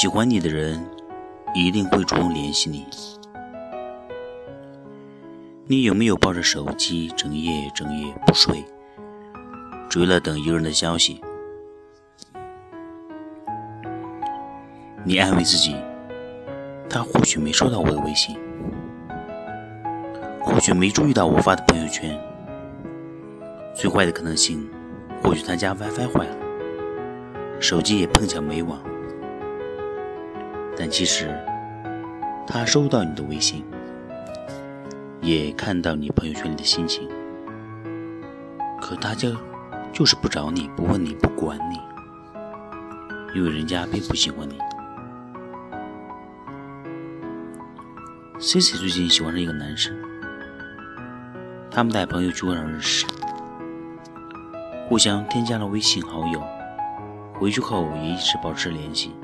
喜欢你的人一定会主动联系你。你有没有抱着手机整夜整夜不睡，只为了等一个人的消息？你安慰自己，他或许没收到我的微信，或许没注意到我发的朋友圈。最坏的可能性，或许他家 WiFi 坏了，手机也碰巧没网。但其实，他收到你的微信。也看到你朋友圈里的心情，可大家就是不找你，不问你，不管你，因为人家并不喜欢你。C C 最近喜欢上一个男生，他们在朋友聚会上认识，互相添加了微信好友，回去后也一直保持联系。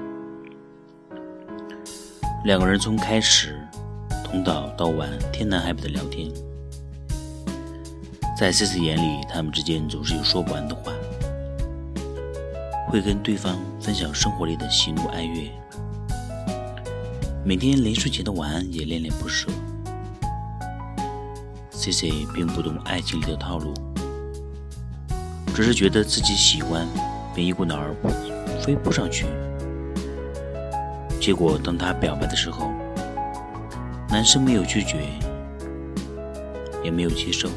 两个人从开始。从早到晚，天南海北的聊天，在 C C 眼里，他们之间总是有说不完的话，会跟对方分享生活里的喜怒哀乐，每天临睡前的晚安也恋恋不舍。C C 并不懂爱情里的套路，只是觉得自己喜欢，便一股脑儿飞扑上去，结果当他表白的时候。男生没有拒绝，也没有接受，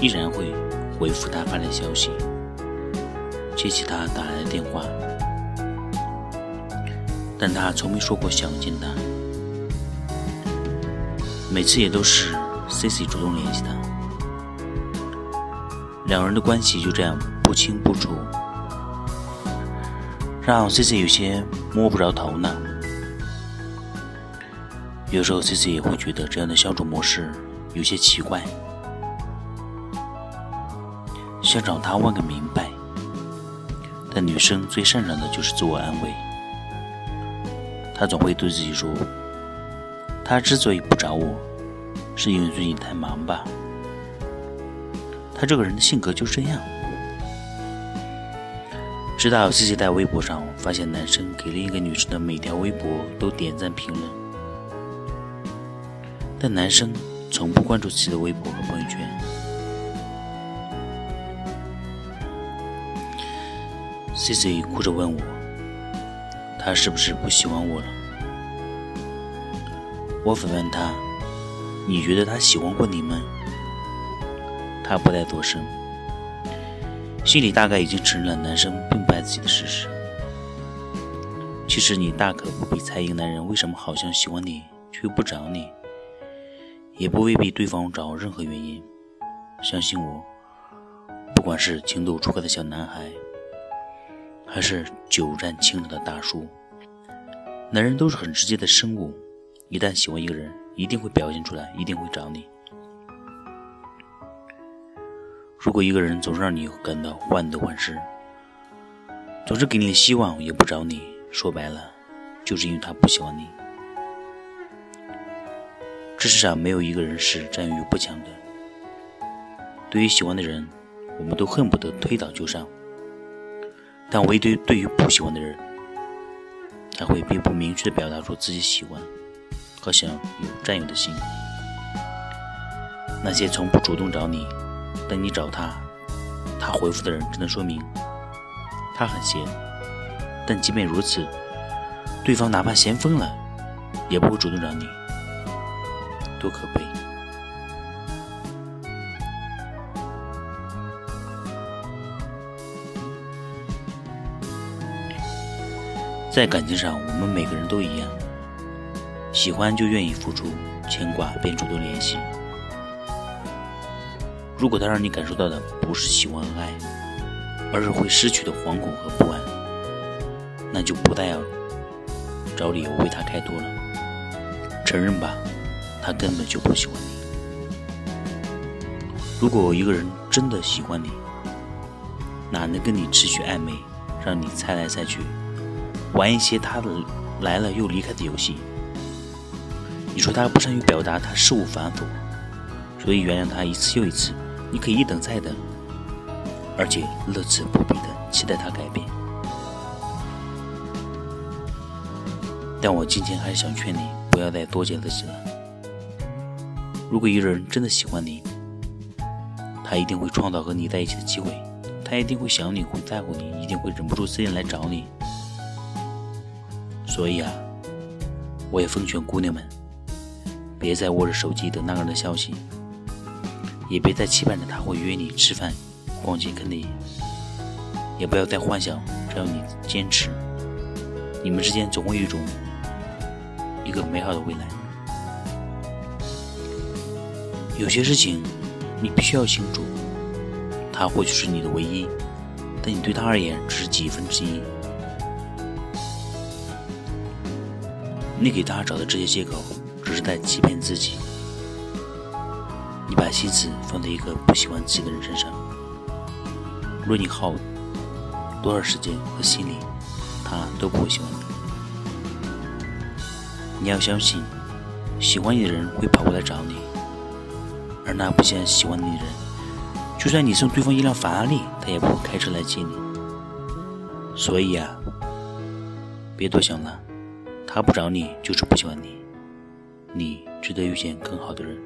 依然会回复他发来消息，接起他打来的电话，但他从没说过想见他，每次也都是 C C 主动联系他，两人的关系就这样不清不楚，让 C C 有些摸不着头脑。有时候，C C 也会觉得这样的相处模式有些奇怪，想找他问个明白。但女生最擅长的就是自我安慰，她总会对自己说：“他之所以不找我，是因为最近太忙吧。”他这个人的性格就这样。直到 C C 在微博上发现，男生给另一个女生的每条微博都点赞评论。但男生从不关注自己的微博和朋友圈。C C 哭着问我：“他是不是不喜欢我了？”我反问他：“你觉得他喜欢过你吗？”他不再多声，心里大概已经承认了男生并不爱自己的事实。其实你大可不必猜一个男人为什么好像喜欢你却又不找你。也不未必对方找任何原因，相信我，不管是情窦初开的小男孩，还是久战情场的大叔，男人都是很直接的生物，一旦喜欢一个人，一定会表现出来，一定会找你。如果一个人总是让你感到患得患失，总是给你希望也不找你，说白了，就是因为他不喜欢你。这世上没有一个人是占有欲不强的。对于喜欢的人，我们都恨不得推倒就上；但唯独对于不喜欢的人，他会并不明确的表达出自己喜欢和想有占有的心。那些从不主动找你，等你找他，他回复的人，只能说明他很闲。但即便如此，对方哪怕闲疯了，也不会主动找你。多可悲！在感情上，我们每个人都一样，喜欢就愿意付出，牵挂便主动联系。如果他让你感受到的不是喜欢和爱，而是会失去的惶恐和不安，那就不再要找理由为他开脱了。承认吧。他根本就不喜欢你。如果一个人真的喜欢你，哪能跟你持续暧昧，让你猜来猜去，玩一些他的来了又离开的游戏？你说他不善于表达，他事务繁琐，所以原谅他一次又一次。你可以一等再等，而且乐此不疲的期待他改变。但我今天还是想劝你，不要再多结自己了。如果一个人真的喜欢你，他一定会创造和你在一起的机会，他一定会想你，会在乎你，一定会忍不住时间来找你。所以啊，我也奉劝姑娘们，别再握着手机等那个人的消息，也别再期盼着他会约你吃饭、逛街、看电影，也不要再幻想只要你坚持，你们之间总会有一种一个美好的未来。有些事情。你必须要清楚，他或许是你的唯一，但你对他而言只是几分之一。你给他找的这些借口，只是在欺骗自己。你把心思放在一个不喜欢自己的人身上，无论你耗多少时间和心力，他都不会喜欢你。你要相信，喜欢你的人会跑过来找你。而那不想喜欢你的人，就算你送对方一辆法拉利，他也不会开车来接你。所以啊，别多想了，他不找你就是不喜欢你，你值得遇见更好的人。